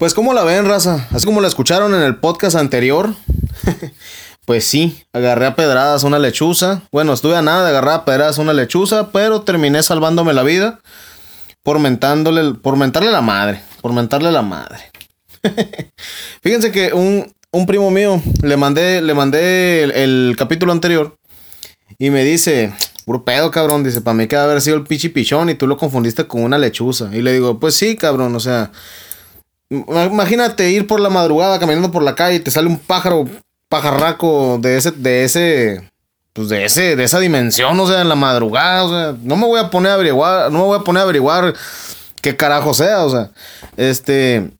Pues como la ven, raza, así como la escucharon en el podcast anterior, pues sí, agarré a pedradas una lechuza. Bueno, estuve a nada de agarrar a pedradas una lechuza, pero terminé salvándome la vida por mentándole, por mentarle la madre, por mentarle la madre. Fíjense que un, un, primo mío le mandé, le mandé el, capítulo anterior y me dice, puro pedo, cabrón, dice, para mí que haber sido el pichi pichón y tú lo confundiste con una lechuza. Y le digo, pues sí, cabrón, o sea, Imagínate ir por la madrugada caminando por la calle y te sale un pájaro pajarraco de ese, de ese, pues de ese, de esa dimensión, o sea, en la madrugada, no me voy a poner a averiguar, no me voy a poner a averiguar qué carajo sea, o sea, este,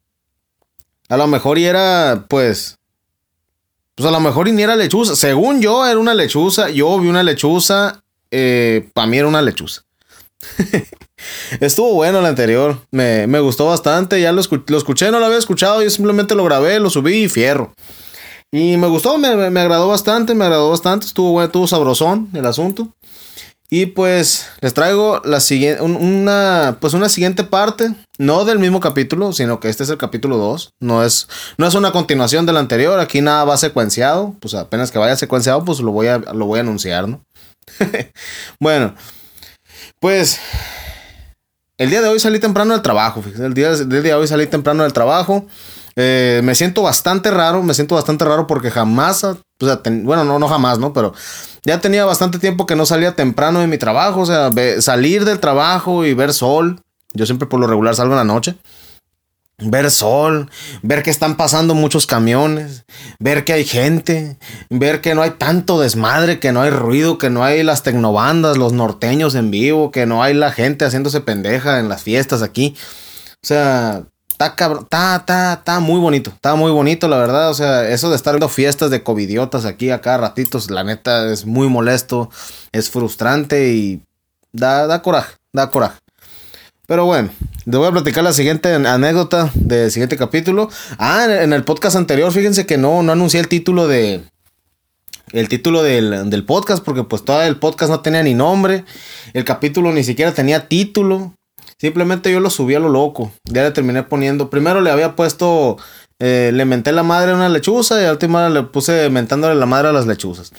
a lo mejor y era, pues, pues a lo mejor y ni era lechuza, según yo era una lechuza, yo vi una lechuza, eh, para mí era una lechuza. Estuvo bueno el anterior. Me, gustó bastante. Ya lo, escuché, no lo había escuchado. Yo simplemente lo grabé, lo subí y fierro. Y me gustó, me, agradó bastante, me agradó bastante. Estuvo bueno, estuvo sabrosón el asunto. Y pues les traigo la siguiente, una, pues una siguiente parte, no del mismo capítulo, sino que este es el capítulo 2. No es, no es una continuación del anterior, aquí nada va secuenciado. Pues apenas que vaya secuenciado, pues lo voy a, lo voy a anunciar, ¿no? bueno, pues el día de hoy salí temprano del trabajo, El día, de hoy salí temprano del trabajo. Eh, me siento bastante raro, me siento bastante raro porque jamás, bueno, no, no jamás, ¿no? Pero ya tenía bastante tiempo que no salía temprano de mi trabajo, o sea, salir del trabajo y ver sol. Yo siempre por lo regular salgo en la noche ver sol, ver que están pasando muchos camiones, ver que hay gente, ver que no hay tanto desmadre, que no hay ruido, que no hay las tecnobandas, los norteños en vivo, que no hay la gente haciéndose pendeja en las fiestas aquí. O sea, está cabrón, está, está, está muy bonito, está muy bonito, la verdad. O sea, eso de estar viendo fiestas de covidiotas aquí a cada ratitos, la neta es muy molesto, es frustrante y da, da coraje, da coraje. Pero bueno, les voy a platicar la siguiente anécdota del siguiente capítulo. Ah, en el podcast anterior, fíjense que no, no anuncié el título de. El título del, podcast, porque pues todo el podcast no tenía ni nombre. El capítulo ni siquiera tenía título. Simplemente yo lo subí a lo loco. Ya le terminé poniendo. Primero le había puesto. Eh, le menté la madre a una lechuza y al última le puse mentándole la madre a las lechuzas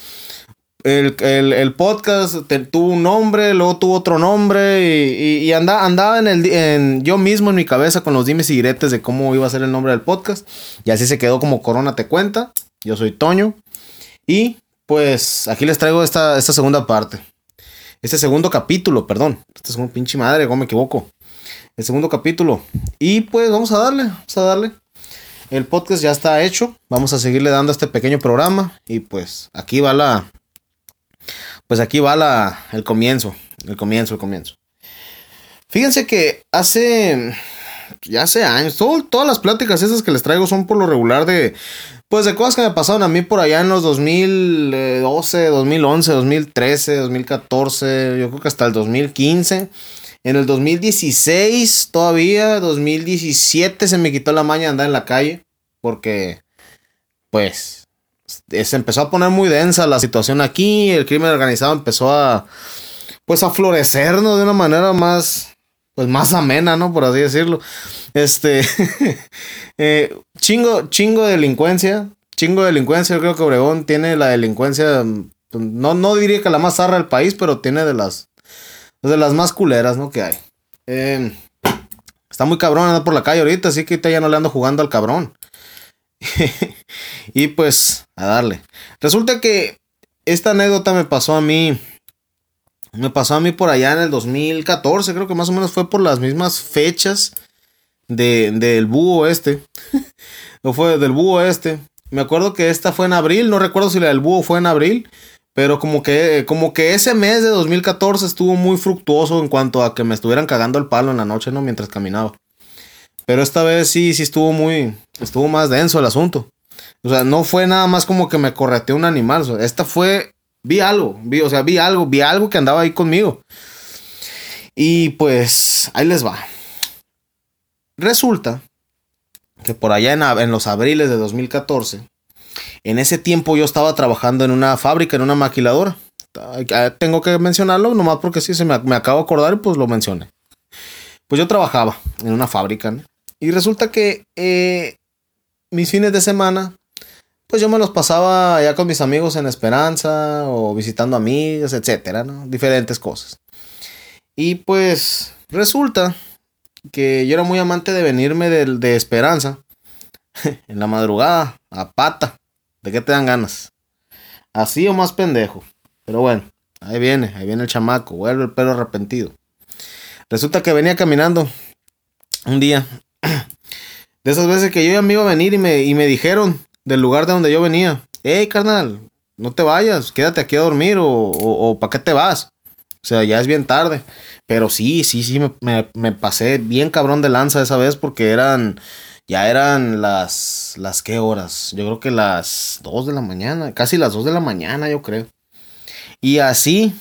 el, podcast tuvo un nombre, luego tuvo otro nombre y, andaba, en el, yo mismo en mi cabeza con los dimes y diretes de cómo iba a ser el nombre del podcast. Y así se quedó como Corona Te Cuenta. Yo soy Toño. Y pues aquí les traigo esta, esta segunda parte. Este segundo capítulo, perdón. Este es un pinche madre, cómo me equivoco. El segundo capítulo. Y pues vamos a darle, vamos a darle. El podcast ya está hecho. Vamos a seguirle dando este pequeño programa. Y pues aquí va la, pues aquí va la, el comienzo, el comienzo, el comienzo. Fíjense que hace, ya hace años, todas las pláticas esas que les traigo son por lo regular de, pues de cosas que me pasaron a mí por allá en los 2012, 2011, 2013, 2014, yo creo que hasta el 2015. En el 2016 todavía, 2017 se me quitó la maña de andar en la calle porque, pues, se empezó a poner muy densa la situación aquí, el crimen organizado empezó a, pues a florecernos de una manera más, pues más amena, ¿no? Por así decirlo. Este, eh, chingo, chingo de delincuencia, chingo de delincuencia, yo creo que Obregón tiene la delincuencia, no, no diría que la más zarra del país, pero tiene de las, de las más culeras, ¿no? Que hay. Eh, está muy cabrón andar por la calle ahorita, así que ya no le ando jugando al cabrón. y pues, a darle. Resulta que esta anécdota me pasó a mí. Me pasó a mí por allá en el 2014, creo que más o menos fue por las mismas fechas de, del búho este. o fue del búho este. Me acuerdo que esta fue en abril, no recuerdo si la del búho fue en abril, pero como que, como que ese mes de 2014 estuvo muy fructuoso en cuanto a que me estuvieran cagando el palo en la noche, ¿no? Mientras caminaba. Pero esta vez sí, sí estuvo muy, estuvo más denso el asunto. O sea, no fue nada más como que me correteó un animal. esta fue, vi algo, vi, o sea, vi algo, vi algo que andaba ahí conmigo. Y pues, ahí les va. Resulta que por allá en, en los abriles de 2014, en ese tiempo yo estaba trabajando en una fábrica, en una maquiladora. Tengo que mencionarlo, nomás porque sí se me, me acabo de acordar y pues lo mencioné. Pues yo trabajaba en una fábrica, ¿no? Y resulta que eh, mis fines de semana, pues yo me los pasaba ya con mis amigos en Esperanza o visitando amigos, etcétera, ¿no? Diferentes cosas. Y pues resulta que yo era muy amante de venirme de, de Esperanza en la madrugada, a pata. ¿De qué te dan ganas? Así o más pendejo. Pero bueno, ahí viene, ahí viene el chamaco, vuelve el pelo arrepentido. Resulta que venía caminando un día. De esas veces que yo ya me iba a venir y me, y me dijeron del lugar de donde yo venía. Hey, carnal, no te vayas, quédate aquí a dormir o, o, ¿para qué te vas? O sea, ya es bien tarde. Pero sí, sí, sí, me, me, pasé bien cabrón de lanza esa vez porque eran, ya eran las, las qué horas. Yo creo que las 2 de la mañana, casi las 2 de la mañana, yo creo. Y así,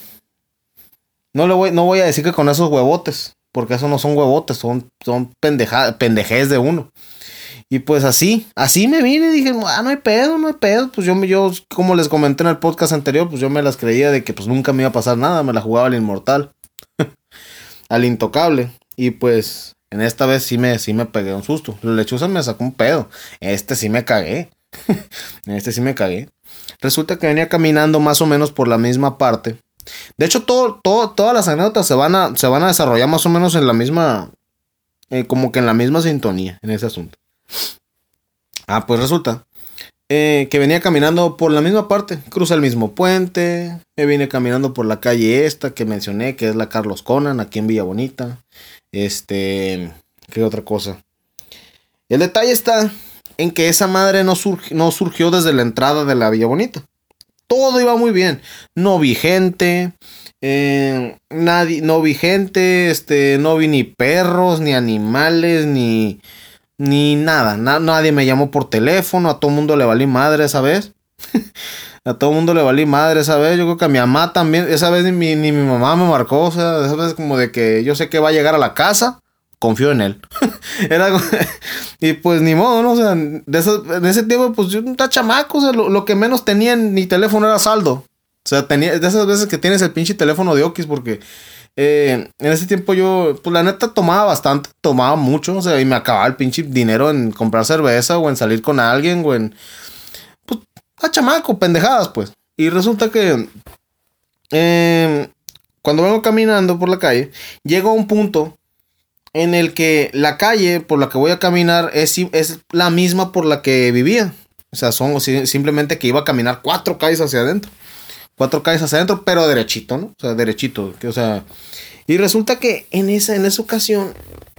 no le voy, no voy a decir que con esos huevotes, porque eso no son huevotes, son, son de uno. Y pues así, así me vine y dije, ah, no hay pedo, no hay pedo. Pues yo, yo, como les comenté en el podcast anterior, pues yo me las creía de que pues nunca me iba a pasar nada, me la jugaba al inmortal, al intocable. Y pues en esta vez sí me, sí me pegué un susto. La lechuza me sacó un pedo. Este sí me cagué. este sí me cagué. Resulta que venía caminando más o menos por la misma parte de hecho, todo, todo, todas las anécdotas se van, a, se van a desarrollar más o menos en la misma, eh, como que en la misma sintonía en ese asunto. Ah, pues resulta eh, que venía caminando por la misma parte, cruza el mismo puente, me vine caminando por la calle esta que mencioné, que es la Carlos Conan, aquí en Villa Bonita. Este, ¿qué otra cosa? El detalle está en que esa madre no, no surgió desde la entrada de la Villa Bonita todo iba muy bien. No vi gente, eh, nadie, no vi gente, este, no vi ni perros, ni animales, ni, ni nada. nadie me llamó por teléfono, a todo mundo le valí madre esa vez. a todo mundo le valí madre esa vez. Yo creo que a mi mamá también, esa vez ni mi, ni mi mamá me marcó, o sea, esa vez como de que yo sé que va a llegar a la casa confío en él. Era, y pues ni modo, ¿no? O sea, de en ese tiempo, pues yo estaba chamaco, o sea, lo, que menos tenía en mi teléfono era saldo. O sea, tenía, de esas veces que tienes el pinche teléfono de Okis, porque eh, en ese tiempo yo, pues la neta tomaba bastante, tomaba mucho, o sea, y me acababa el pinche dinero en comprar cerveza o en salir con alguien o en, pues, a chamaco, pendejadas, pues. Y resulta que, eh, cuando vengo caminando por la calle, llego a un punto en el que la calle por la que voy a caminar es, es la misma por la que vivía. O sea, son simplemente que iba a caminar cuatro calles hacia adentro. Cuatro calles hacia adentro, pero derechito, ¿no? O sea, derechito. Que, o sea, y resulta que en esa, en esa ocasión,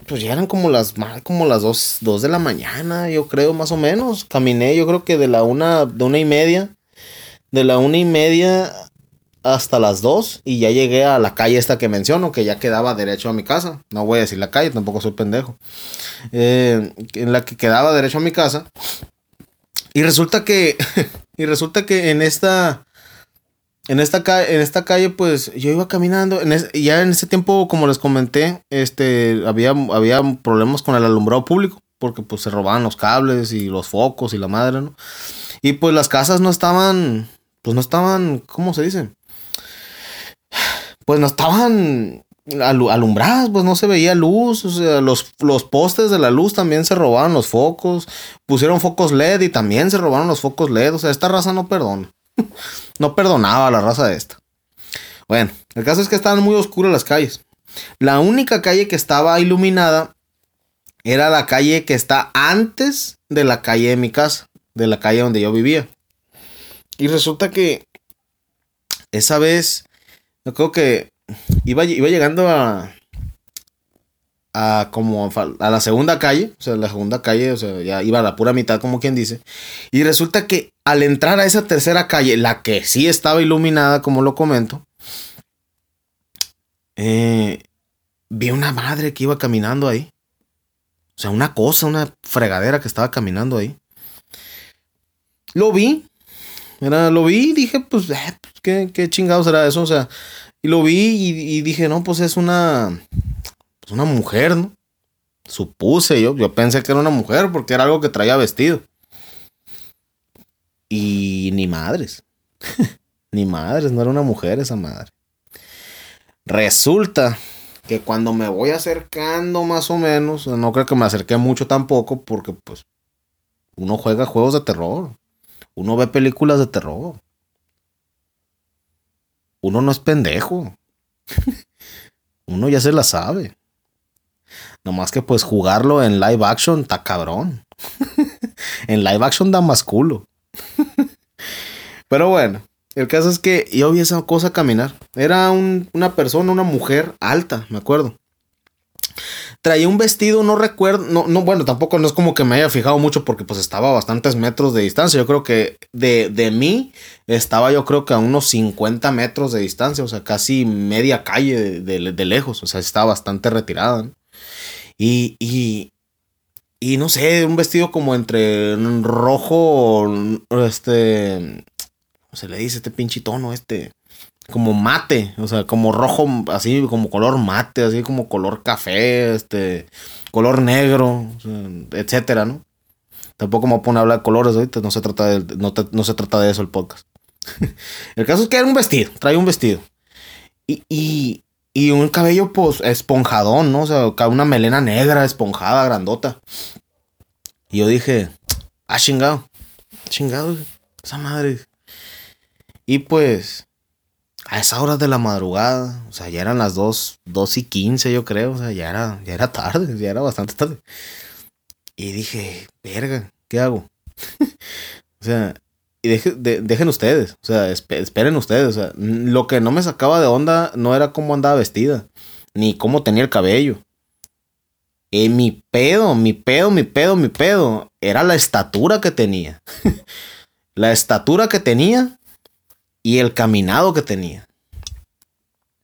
pues ya eran como las, como las dos, dos de la mañana, yo creo, más o menos. Caminé, yo creo que de la una, de una y media. De la una y media hasta las 2 y ya llegué a la calle esta que menciono, que ya quedaba derecho a mi casa. No voy a decir la calle, tampoco soy pendejo. Eh, en la que quedaba derecho a mi casa. Y resulta que, y resulta que en esta, en esta, calle, en esta calle, pues yo iba caminando. En ya en ese tiempo, como les comenté, este, había, había problemas con el alumbrado público, porque pues se robaban los cables y los focos y la madre, ¿no? Y pues las casas no estaban, pues no estaban, ¿cómo se dice? Pues no estaban alumbradas, pues no se veía luz, los, los postes de la luz también se robaron los focos, pusieron focos LED y también se robaron los focos LED, o sea, esta raza no perdona, no perdonaba a la raza de esta. Bueno, el caso es que estaban muy oscuras las calles. La única calle que estaba iluminada era la calle que está antes de la calle de mi casa, de la calle donde yo vivía. Y resulta que esa vez yo creo que iba, iba llegando a, a como a la segunda calle, o sea, la segunda calle, o sea, ya iba a la pura mitad, como quien dice. Y resulta que al entrar a esa tercera calle, la que sí estaba iluminada, como lo comento, eh, vi una madre que iba caminando ahí. O sea, una cosa, una fregadera que estaba caminando ahí. Lo vi. Era, lo vi y dije, pues, eh, ¿qué, qué chingado será eso? O sea, y lo vi y, dije, no, pues es una, pues una mujer, ¿no? Supuse yo, yo pensé que era una mujer porque era algo que traía vestido. Y ni madres. ni madres, no era una mujer esa madre. Resulta que cuando me voy acercando más o menos, no creo que me acerqué mucho tampoco, porque pues uno juega juegos de terror, uno ve películas de terror. Uno no es pendejo. uno ya se la sabe. Nomás que pues jugarlo en live action está cabrón. en live action da más culo. Pero bueno, el caso es que yo vi esa cosa caminar. Era una persona, una mujer alta, me acuerdo. Traía un vestido, no recuerdo, no, no, bueno, tampoco no es como que me haya fijado mucho porque pues estaba a bastantes metros de distancia. Yo creo que de, de mí estaba yo creo que a unos 50 metros de distancia, o sea, casi media calle de, lejos, o sea, estaba bastante retirada. Y, y, y no sé, un vestido como entre rojo, este, ¿cómo se le dice este pinche tono este? Como mate, o sea, como rojo, así como color mate, así como color café, este, color negro, etcétera, ¿no? Tampoco me pone a hablar de colores ahorita, no se trata de, no, se trata de eso el podcast. el caso es que era un vestido, trae un vestido. Y, y, y un cabello, pues, esponjadón, ¿no? O sea, una melena negra, esponjada, grandota. Y yo dije, ah, chingado, chingado, esa madre. Y pues, a esa hora de la madrugada, o sea, ya eran las 2, 2 y 15 yo creo, o sea, ya era, ya era tarde, ya era bastante tarde. Y dije, verga, ¿qué hago? o sea, y dejen ustedes, o sea, esperen ustedes, o sea, lo que no me sacaba de onda no era cómo andaba vestida, ni cómo tenía el cabello. Mi pedo, mi pedo, mi pedo, mi pedo, era la estatura que tenía. la estatura que tenía y el caminado que tenía.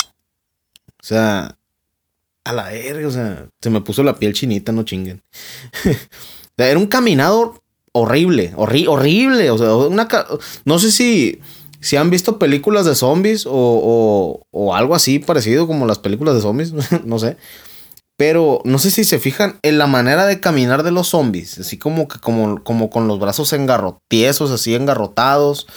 O sea, a la verga, o sea, se me puso la piel chinita, no chinguen. Era un caminado horrible, horrible, o sea, una no sé si si han visto películas de zombies o, o, algo así parecido como las películas de zombies, no sé. Pero no sé si se fijan en la manera de caminar de los zombies, así como que como, como con los brazos engarrotiesos, así engarrotados,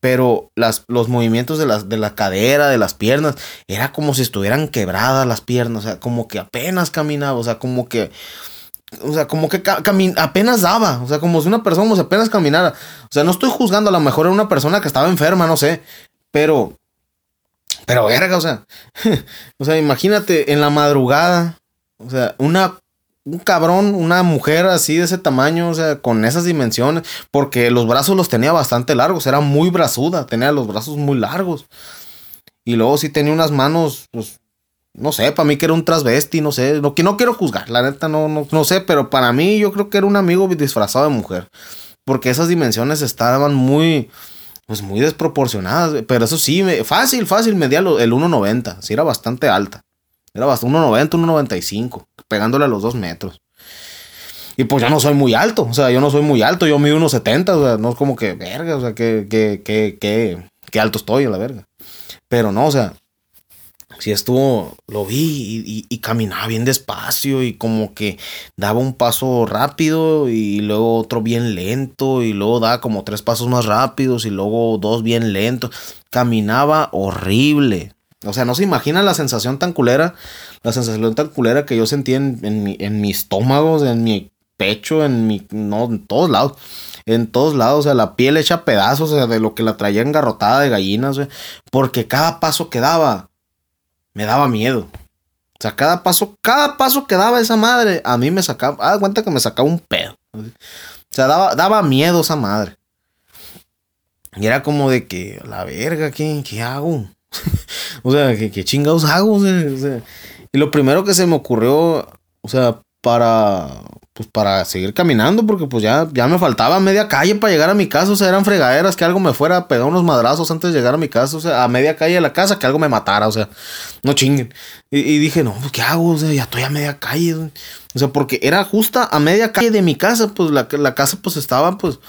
pero las, los movimientos de, las, de la cadera, de las piernas, era como si estuvieran quebradas las piernas, o sea, como que apenas caminaba, o sea, como que, o sea, como que apenas daba, o sea, como si una persona como apenas caminara, o sea, no estoy juzgando, a lo mejor era una persona que estaba enferma, no sé, pero, pero verga, o sea, o sea, imagínate en la madrugada, o sea, una un cabrón, una mujer así de ese tamaño, o sea, con esas dimensiones, porque los brazos los tenía bastante largos, era muy brazuda, tenía los brazos muy largos. Y luego sí tenía unas manos, pues, no sé, para mí que era un transvesti, no sé, no, no quiero juzgar, la neta no, no, no sé, pero para mí yo creo que era un amigo disfrazado de mujer, porque esas dimensiones estaban muy, pues muy desproporcionadas, pero eso sí, fácil, fácil, medía el 1.90, sí era bastante alta. Era bastante 1.90, 1.95, pegándole a los dos metros. Y pues ya no soy muy alto, o sea, yo no soy muy alto, yo mido 1.70, o sea, no es como que, verga, o sea, que, que, que, que, que alto estoy a la verga. Pero no, o sea, si estuvo, lo vi y, y, caminaba bien despacio y como que daba un paso rápido y luego otro bien lento y luego daba como tres pasos más rápidos y luego dos bien lentos. Caminaba horrible, o sea, no se imaginan la sensación tan culera, la sensación tan culera que yo sentí en, en, mi, en mi estómago, en mi pecho, en mi. No, en todos lados. En todos lados, o sea, la piel hecha pedazos, o sea, de lo que la traía engarrotada de gallinas, Porque cada paso que daba, me daba miedo. O sea, cada paso, cada paso que daba esa madre, a mí me sacaba, ah, cuenta que me sacaba un pedo. O sea, daba, daba miedo esa madre. Y era como de que, la verga, ¿qué, qué hago? O sea, ¿qué, chingados hago? y lo primero que se me ocurrió, o sea, para, pues para seguir caminando, porque pues ya, ya me faltaba media calle para llegar a mi casa, o sea, eran fregaderas, que algo me fuera a pegar unos madrazos antes de llegar a mi casa, o sea, a media calle de la casa, que algo me matara, o sea, no chinguen. Y, dije, no, pues, ¿qué hago? O ya estoy a media calle, o sea, porque era justa a media calle de mi casa, pues la, la casa pues estaba pues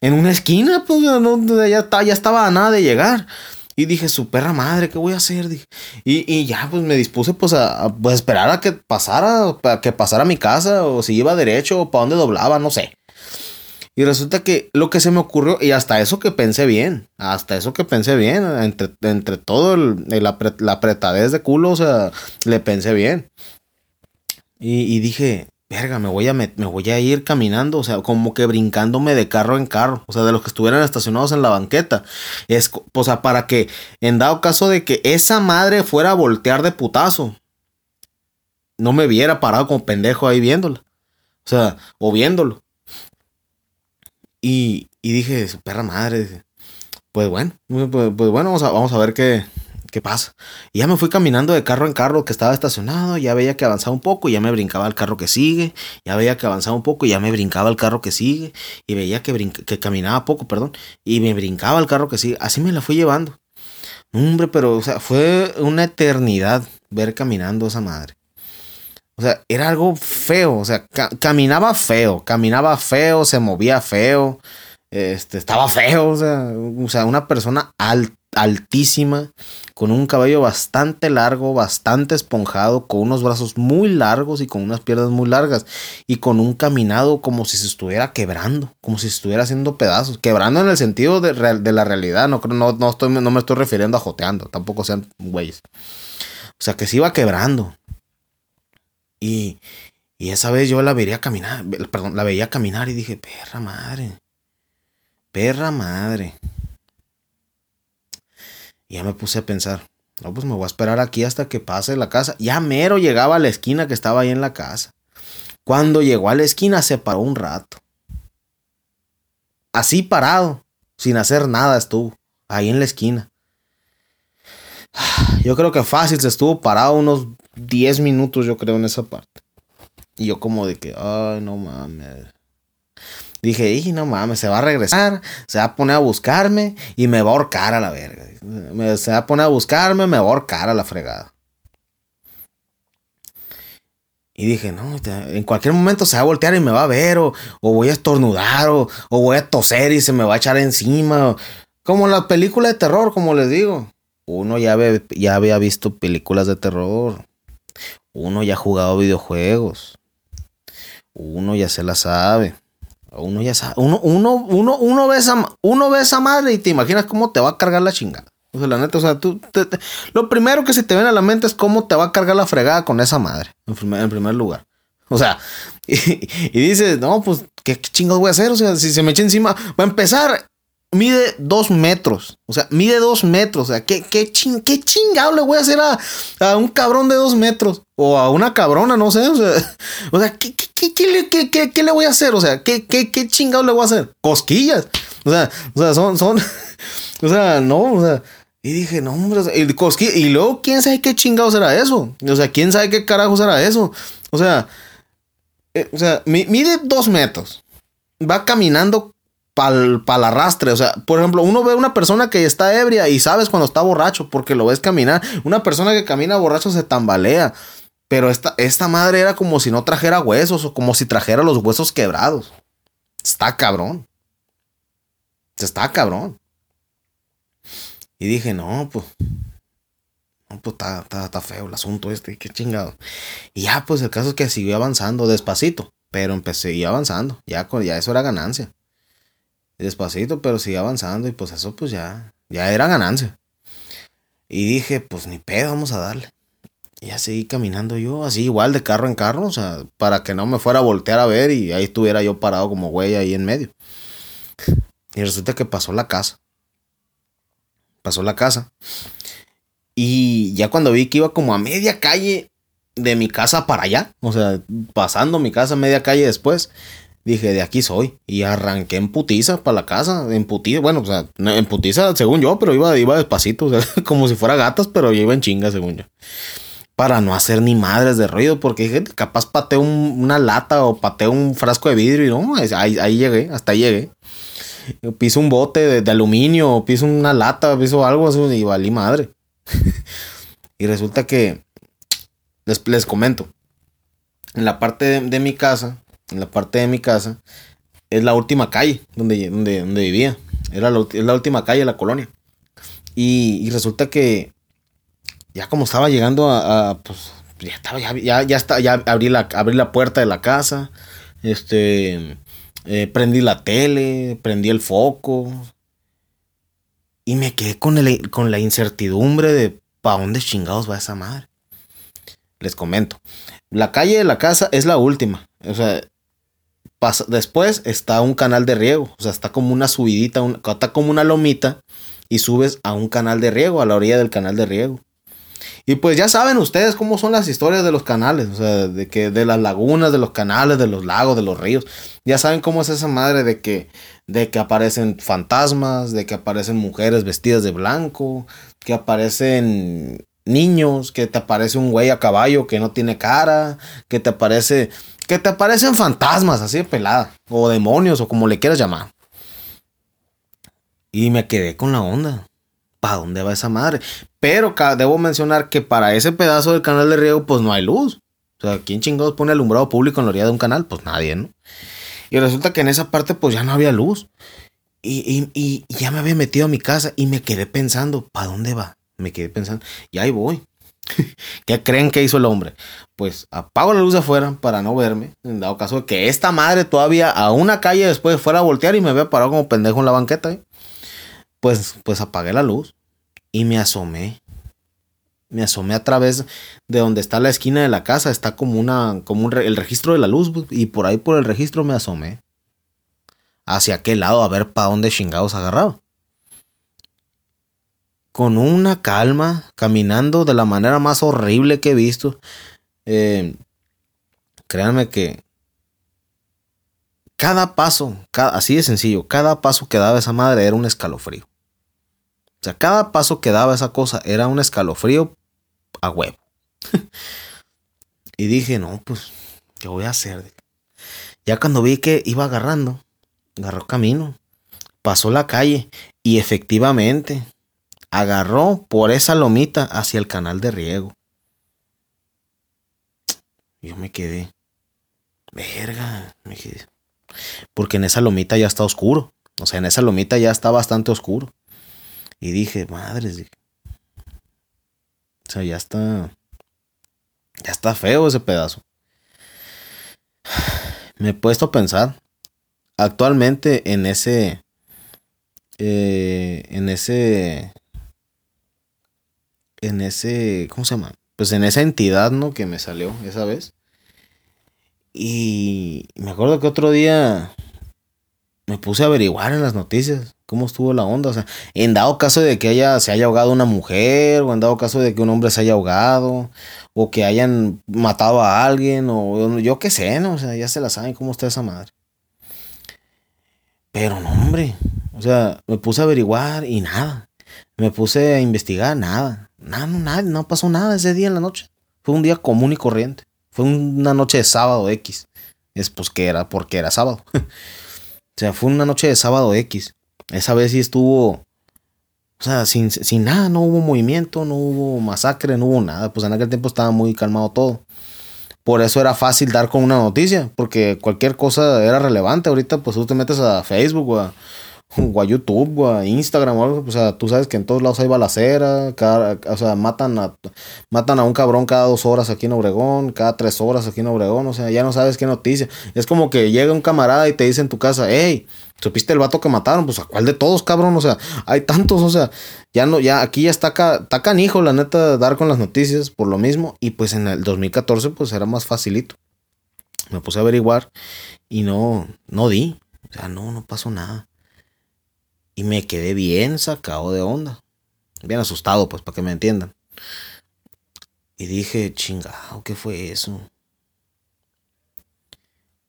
en una esquina, pues no, ya, ya estaba a nada de llegar. Y dije, su perra madre, ¿qué voy a hacer? Dije. Y, ya, pues me dispuse pues a, pues, esperar a que pasara, para que pasara a mi casa, o si iba derecho, o para dónde doblaba, no sé. Y resulta que lo que se me ocurrió, y hasta eso que pensé bien, hasta eso que pensé bien, entre, entre todo el, la apretadez de culo, o sea, le pensé bien. Y, dije, verga, me voy, a, me, voy a ir caminando, o sea, como que brincándome de carro en carro, o sea, de los que estuvieran estacionados en la banqueta. Es, o sea, para que, en dado caso de que esa madre fuera a voltear de putazo, no me viera parado como pendejo ahí viéndola. O sea, o viéndolo. Y, dije, su perra madre. Pues bueno, pues, pues, bueno, vamos a, vamos a ver qué, qué pasa. Y ya me fui caminando de carro en carro que estaba estacionado, ya veía que avanzaba un poco, y ya me brincaba el carro que sigue, ya veía que avanzaba un poco, y ya me brincaba el carro que sigue, y veía que, caminaba poco, perdón, y me brincaba el carro que sigue. Así me la fui llevando. Hombre, pero, o sea, fue una eternidad ver caminando esa madre. O sea, era algo feo. O sea, caminaba feo. Caminaba feo, se movía feo. Este, estaba feo. O sea, una persona altísima. Con un cabello bastante largo, bastante esponjado. Con unos brazos muy largos y con unas piernas muy largas. Y con un caminado como si se estuviera quebrando. Como si estuviera haciendo pedazos. Quebrando en el sentido de, de la realidad. No, no, no, estoy, no me estoy refiriendo a joteando. Tampoco sean güeyes. O sea, que se iba quebrando. Y, y esa vez yo la veía caminar, perdón, la veía caminar y dije, perra madre, perra madre. Y ya me puse a pensar, no, pues me voy a esperar aquí hasta que pase la casa. Ya mero llegaba a la esquina que estaba ahí en la casa. Cuando llegó a la esquina se paró un rato. Así parado, sin hacer nada estuvo, ahí en la esquina. Yo creo que fácil se estuvo parado unos 10 minutos, yo creo, en esa parte. Y yo como de que, ay, no mames. Dije, y no mames, se va a regresar, se va a poner a buscarme y me va a ahorcar a la verga. Se va a poner a buscarme, me va a ahorcar a la fregada. Y dije, no, en cualquier momento se va a voltear y me va a ver, o, voy a estornudar, o, o, voy a toser y se me va a echar encima. Como la película de terror, como les digo. Uno ya, ya había visto películas de terror. Uno ya ha jugado videojuegos. Uno ya se la sabe. Uno ya sabe. Uno, uno, uno, uno, ve esa, uno ve esa madre y te imaginas cómo te va a cargar la chingada. O sea, la neta, o sea, tú, lo primero que se te viene a la mente es cómo te va a cargar la fregada con esa madre, en primer, lugar. O sea, y, dices, no, pues, ¿qué, ¿qué, chingados voy a hacer? O sea, si se me echa encima, va a empezar, mide dos metros. O sea, mide dos metros. O sea, ¿qué, qué, qué chingado le voy a hacer a, un cabrón de dos metros? O a una cabrona, no sé. O sea, o sea ¿qué, qué, qué, le voy a hacer? O sea, ¿qué, qué, qué chingado le voy a hacer? Cosquillas. O sea, o sea, son, son. O sea, no, o sea. Y dije, no, hombre, el. Y luego, ¿quién sabe qué chingado será eso? O sea, ¿quién sabe qué carajo será eso? O sea, eh, o sea, mide dos metros. Va caminando para la arrastre. O sea, por ejemplo, uno ve una persona que está ebria y sabes cuando está borracho porque lo ves caminar. Una persona que camina borracho se tambalea. Pero esta, esta madre era como si no trajera huesos o como si trajera los huesos quebrados. Está cabrón. Está cabrón. Y dije, no, pues. No, pues está, está, feo el asunto este, qué chingado. Y ya, pues el caso es que siguió avanzando despacito, pero empecé avanzando. Ya, ya eso era ganancia despacito, pero sigue avanzando y pues eso pues ya, ya era ganancia. Y dije, pues ni pedo, vamos a darle. Y ya seguí caminando yo, así igual de carro en carro, o sea, para que no me fuera a voltear a ver y ahí estuviera yo parado como güey ahí en medio. Y resulta que pasó la casa. Pasó la casa. Y ya cuando vi que iba como a media calle de mi casa para allá, o sea, pasando mi casa media calle después, dije, de aquí soy. Y arranqué en putiza para la casa, en putiza, bueno, o sea, en putiza según yo, pero iba, iba despacito, o sea, como si fuera gatas, pero yo iba en chinga según yo. Para no hacer ni madres de ruido, porque dije, capaz pateo una lata o pateo un frasco de vidrio y no, ahí, ahí llegué, hasta ahí llegué. Piso un bote de, aluminio, piso una lata, piso algo así y valí madre. y resulta que, les, les comento, en la parte de mi casa, en la parte de mi casa, es la última calle donde, donde, donde vivía. Era la, es la última calle de la colonia. Y, resulta que ya como estaba llegando a, pues, ya estaba, ya, ya, está, ya abrí la, abrí la puerta de la casa. Este, Eh, prendí la tele, prendí el foco. Y me quedé con, el, con la incertidumbre de ¿para dónde chingados va esa madre? Les comento. La calle de la casa es la última. O sea, después está un canal de riego. O sea, está como una subidita, está como una lomita. Y subes a un canal de riego, a la orilla del canal de riego. Y pues ya saben ustedes cómo son las historias de los canales, o sea, de que de las lagunas, de los canales, de los lagos, de los ríos. Ya saben cómo es esa madre de que de que aparecen fantasmas, de que aparecen mujeres vestidas de blanco, que aparecen niños, que te aparece un güey a caballo que no tiene cara, que te aparece que te aparecen fantasmas así de pelada o demonios o como le quieras llamar. Y me quedé con la onda. ¿Para dónde va esa madre? Pero debo mencionar que para ese pedazo del canal de riego, pues no hay luz. O sea, ¿quién chingados pone alumbrado público en la orilla de un canal? Pues nadie, ¿no? Y resulta que en esa parte, pues ya no había luz. Y, y, ya me había metido a mi casa y me quedé pensando, ¿para dónde va? Me quedé pensando, y ahí voy. ¿Qué creen que hizo el hombre? Pues apago la luz de afuera para no verme. En dado caso de que esta madre todavía a una calle después fuera a voltear y me vea parado como pendejo en la banqueta. ¿eh? Pues, pues apagué la luz y me asomé. Me asomé a través de donde está la esquina de la casa. Está como una, como el registro de la luz. Y por ahí por el registro me asomé. Hacia aquel lado a ver para dónde chingados agarraba. Con una calma, caminando de la manera más horrible que he visto. Eh, créanme que cada paso, así de sencillo, cada paso que daba esa madre era un escalofrío. O sea, cada paso que daba esa cosa era un escalofrío a huevo. y dije, no, pues, ¿qué voy a hacer? Ya cuando vi que iba agarrando, agarró camino, pasó la calle y efectivamente agarró por esa lomita hacia el canal de riego. Yo me quedé, verga, me. Porque en esa lomita ya está oscuro. O sea, en esa lomita ya está bastante oscuro. Y dije, madres. O sea, ya está. Ya está feo ese pedazo. Me he puesto a pensar. Actualmente en ese. Eh, en ese. En ese. ¿Cómo se llama? Pues en esa entidad, ¿no? Que me salió esa vez. Y me acuerdo que otro día me puse a averiguar en las noticias cómo estuvo la onda. O sea, en dado caso de que haya, se haya ahogado una mujer, o en dado caso de que un hombre se haya ahogado, o que hayan matado a alguien, o yo qué sé, ¿no? O sea, ya se la saben cómo está esa madre. Pero no, hombre. O sea, me puse a averiguar y nada. Me puse a investigar, nada. No, nada, no pasó nada ese día en la noche. Fue un día común y corriente. Fue una noche de sábado X. Es pues que era porque era sábado. o sea, fue una noche de sábado X. Esa vez sí estuvo. O sea, sin, sin nada, no hubo movimiento, no hubo masacre, no hubo nada. Pues en aquel tiempo estaba muy calmado todo. Por eso era fácil dar con una noticia, porque cualquier cosa era relevante. Ahorita, pues tú te metes a Facebook o a, o a YouTube, o a Instagram o algo, o sea, tú sabes que en todos lados hay balacera, cada, o sea, matan a, matan a un cabrón cada dos horas aquí en Obregón, cada tres horas aquí en Obregón, o sea, ya no sabes qué noticia. Es como que llega un camarada y te dice en tu casa, hey, ¿supiste el vato que mataron? Pues a cuál de todos, cabrón, o sea, hay tantos, o sea, ya no, ya aquí ya está, está canijo, la neta, dar con las noticias por lo mismo, y pues en el 2014 pues era más facilito. Me puse a averiguar y no, no di, o sea, no, no pasó nada. Y me quedé bien sacado de onda. Bien asustado, pues, para que me entiendan. Y dije, chingado, ¿qué fue eso?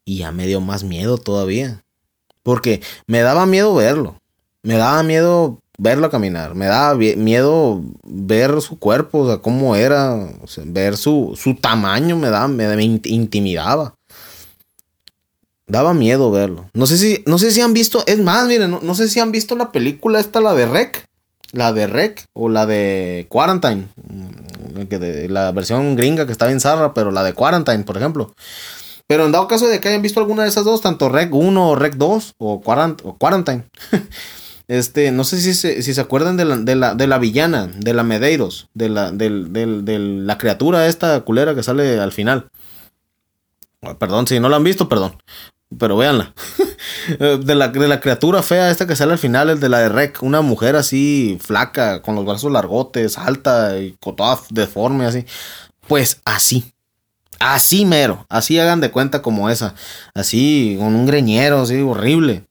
Y ya me dio más miedo todavía. Porque me daba miedo verlo. Me daba miedo verlo caminar. Me daba miedo ver su cuerpo, o sea, cómo era. ver su, su tamaño me daba, me intimidaba daba miedo verlo. No sé si, no sé si han visto, es más, miren, no, sé si han visto la película esta, la de Rec, la de Rec o la de Quarantine, mm, la versión gringa que está bien zarra, pero la de Quarantine, por ejemplo. Pero en dado caso de que hayan visto alguna de esas dos, tanto Rec 1 o Rec 2 o, Quarantine, este, no sé si se, si se acuerdan de la, de la, de la villana, de la Medeiros, de la, de la criatura esta culera que sale al final. Perdón, si no la han visto, perdón pero véanla. Eh, de, la, de la criatura fea esta que sale al final, el de la de Rec. Una mujer así flaca, con los brazos largotes, alta y con toda deforme así. Pues así. Así mero. Así hagan de cuenta como esa. Así, con un greñero así horrible.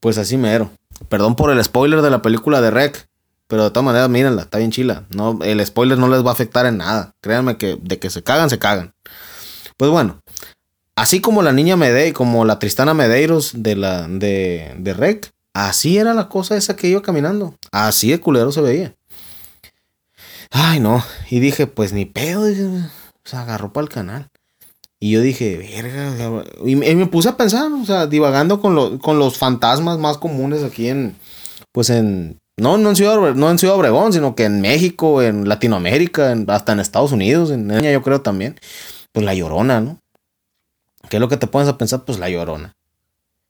Pues así mero. Perdón por el spoiler de la película de Rec. Pero de todas maneras, mírenla, está bien chila. No, el spoiler no les va a afectar en nada. Créanme que de que se cagan, se cagan. Pues bueno, así como la niña Medeiros, como la Tristana Medeiros de la de, de Rec, así era la cosa esa que iba caminando. Así de culero se veía. Ay, no. Y dije, pues ni pedo. se agarró para el canal. Y yo dije, verga. Y me puse a pensar, o sea, divagando con, con los fantasmas más comunes aquí en, pues en no, no en, Ciudad, no en Ciudad Obregón, sino que en México, en Latinoamérica, hasta en Estados Unidos, en yo creo también. Pues la llorona, ¿no? ¿Qué es lo que te pones a pensar? Pues la llorona.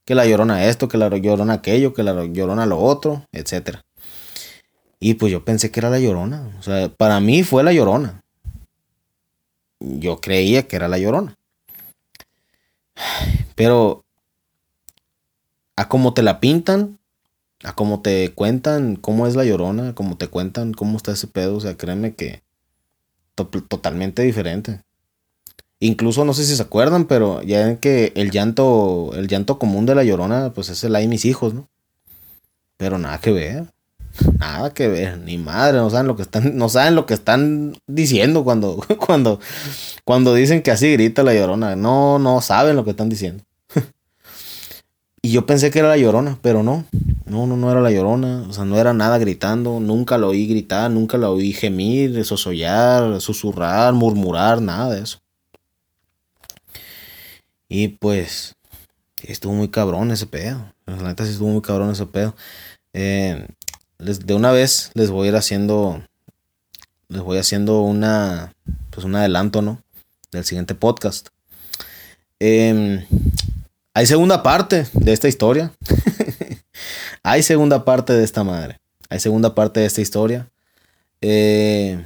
Que la llorona esto, que la llorona aquello, que la llorona lo otro, etc. Y pues yo pensé que era la llorona. O sea, para mí fue la llorona. Yo creía que era la llorona. Pero a como te la pintan, a cómo te cuentan cómo es la llorona, como te cuentan cómo está ese pedo, o sea, créeme que totalmente diferente. Incluso no sé si se acuerdan, pero ya ven que el llanto, el llanto común de la llorona, pues es el hay mis hijos, ¿no? Pero nada que ver. Nada que ver, ni madre, no saben lo que están, no saben lo que están diciendo cuando, cuando, cuando dicen que así grita la llorona. No, no saben lo que están diciendo. y yo pensé que era la llorona, pero no. No, no, no era la llorona. O sea, no era nada gritando. Nunca lo oí gritar, nunca lo oí gemir, sosollar, susurrar, murmurar, nada de eso. Y pues, estuvo muy cabrón ese pedo. La neta sí estuvo muy cabrón ese pedo. Eh, de una vez les voy a ir haciendo. Les voy haciendo una. Pues un adelanto, ¿no? Del siguiente podcast. Eh, hay segunda parte de esta historia. Hay segunda parte de esta madre. Hay segunda parte de esta historia. Eh,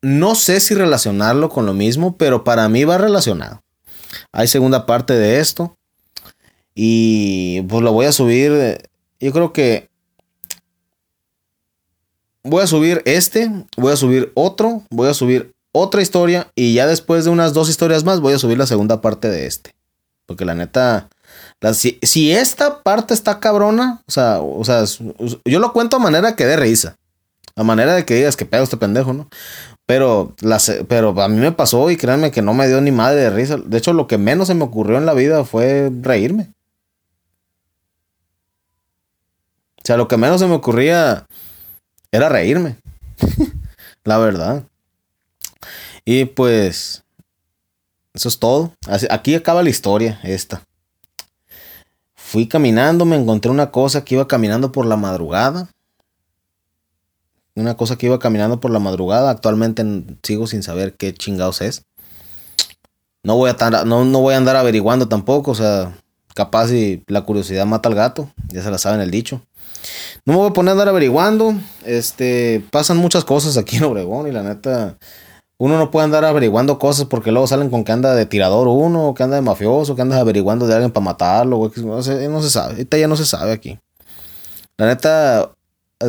no sé si relacionarlo con lo mismo, pero para mí va relacionado. Hay segunda parte de esto. Y pues lo voy a subir. Yo creo que voy a subir este, voy a subir otro, voy a subir otra historia y ya después de unas dos historias más voy a subir la segunda parte de este. Porque la neta, si, esta parte está cabrona, o sea, o sea, yo lo cuento a manera que dé risa. A manera de que digas que pedo este pendejo, ¿no? Pero, pero a mí me pasó y créanme que no me dio ni madre de risa. De hecho, lo que menos se me ocurrió en la vida fue reírme. O sea, lo que menos se me ocurría era reírme. la verdad. Y pues, eso es todo. Aquí acaba la historia esta. Fui caminando, me encontré una cosa que iba caminando por la madrugada. Una cosa que iba caminando por la madrugada. Actualmente sigo sin saber qué chingados es. No voy a, no, no voy a andar averiguando tampoco. O sea, capaz si la curiosidad mata al gato. Ya se la saben el dicho. No me voy a poner a andar averiguando. Este, pasan muchas cosas aquí en Obregón y la neta uno no puede andar averiguando cosas porque luego salen con que anda de tirador uno, que anda de mafioso, que anda averiguando de alguien para matarlo, No, se, no se sabe, ahorita ya no se sabe aquí. La neta,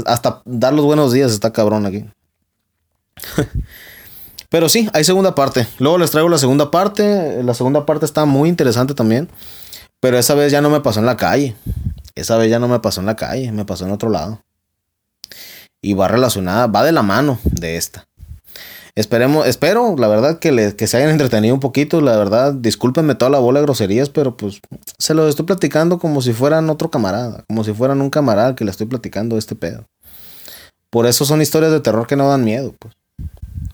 hasta dar los buenos días está cabrón aquí. Pero sí, hay segunda parte. Luego les traigo la segunda parte. La segunda parte está muy interesante también. Pero esa vez ya no me pasó en la calle. Esa vez ya no me pasó en la calle, me pasó en otro lado. Y va relacionada, va de la mano de esta. Esperemos, espero, la verdad, que, que se hayan entretenido un poquito. La verdad, discúlpenme toda la bola de groserías, pero pues se los estoy platicando como si fueran otro camarada, como si fueran un camarada que le estoy platicando este pedo. Por eso son historias de terror que no dan miedo, pues.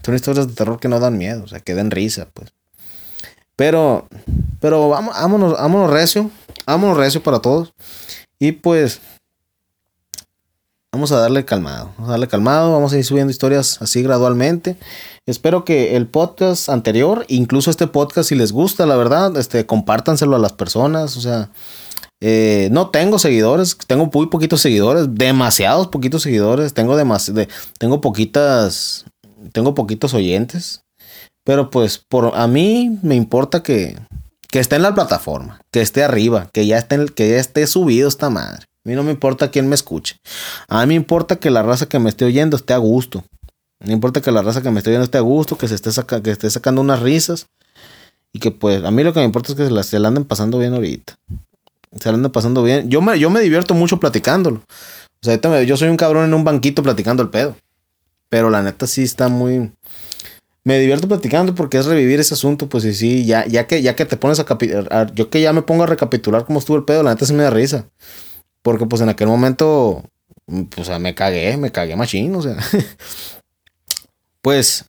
Son historias de terror que no dan miedo, o sea, que den risa, pues. Pero, pero vámonos, vámonos recio, vámonos recio para todos. Y pues, Vamos a darle calmado, vamos a darle calmado, vamos a ir subiendo historias así gradualmente. Espero que el podcast anterior, incluso este podcast, si les gusta, la verdad, este, compártanselo a las personas. O sea, eh, no tengo seguidores, tengo muy poquitos seguidores, demasiados poquitos seguidores, tengo de, tengo poquitas, tengo poquitos oyentes. Pero pues por a mí me importa que, Que esté en la plataforma, que esté arriba, que ya esté, que ya esté subido esta madre. A mí no me importa quién me escuche. A mí me importa que la raza que me esté oyendo esté a gusto. No importa que la raza que me esté oyendo esté a gusto, que se esté, que esté sacando unas risas. Y que pues a mí lo que me importa es que se la, se anden pasando bien ahorita. Se la anden pasando bien. Yo me, yo me divierto mucho platicándolo. O sea, yo soy un cabrón en un banquito platicando el pedo. Pero la neta sí está muy me divierto platicando porque es revivir ese asunto, pues sí, sí, ya, ya que, ya que te pones a, yo que ya me pongo a recapitular cómo estuvo el pedo, la neta sí me da risa. Porque pues en aquel momento, pues me cagué, me cagué machín, o sea. pues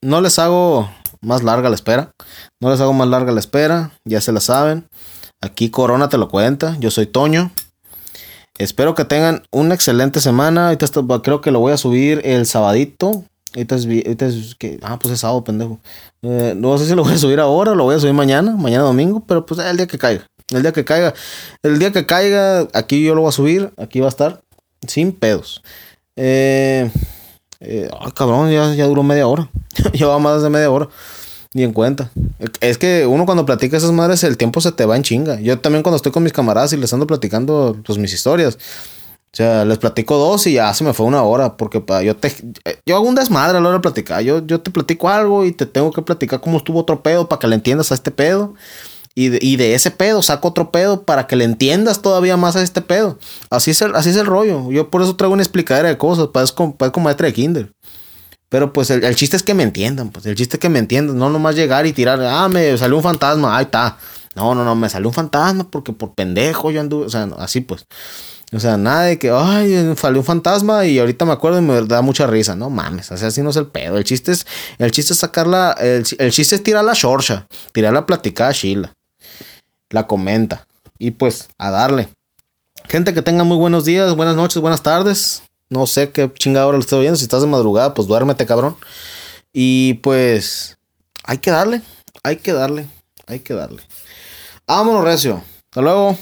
no les hago más larga la espera. No les hago más larga la espera, ya se la saben. Aquí Corona te lo cuenta, yo soy Toño. Espero que tengan una excelente semana. Ahorita creo que lo voy a subir el sabadito. Ahorita es, que, ah, pues es sábado, pendejo. Eh, no sé si lo voy a subir ahora lo voy a subir mañana, mañana domingo, pero pues el día que caiga. El día que caiga. El día que caiga, aquí yo lo voy a subir, aquí va a estar, sin pedos. Eh, eh cabrón, ya, ya duró media hora. Lleva más de media hora. Ni en cuenta. Es que uno cuando platica esas madres, el tiempo se te va en chinga. Yo también cuando estoy con mis camaradas y les ando platicando pues mis historias o sea, les platico dos y ya se me fue una hora. Porque yo te. Yo hago un desmadre a la hora de platicar. Yo, yo te platico algo y te tengo que platicar cómo estuvo otro pedo para que le entiendas a este pedo. Y de, ese pedo saco otro pedo para que le entiendas todavía más a este pedo. Así es el, así es el rollo. Yo por eso traigo una explicadera de cosas. Parezco, como maestra de kinder. Pero pues el, el, chiste es que me entiendan. Pues el chiste es que me entiendan. No nomás llegar y tirar. Ah, me salió un fantasma. Ahí está. No, no, no. Me salió un fantasma porque por pendejo yo anduve. O sea, así pues. O sea, nada de que, ay, salió un fantasma y ahorita me acuerdo y me da mucha risa. No mames, así no es el pedo. El chiste es, el chiste es sacarla, el, el chiste es tirar la shorcha, tirar la platicada a Sheila. La comenta. Y pues, a darle. Gente que tenga muy buenos días, buenas noches, buenas tardes. No sé qué chingada hora lo estoy viendo. Si estás de madrugada, pues duérmete, cabrón. Y pues, hay que darle, hay que darle, hay que darle. Vámonos, Recio. Hasta luego.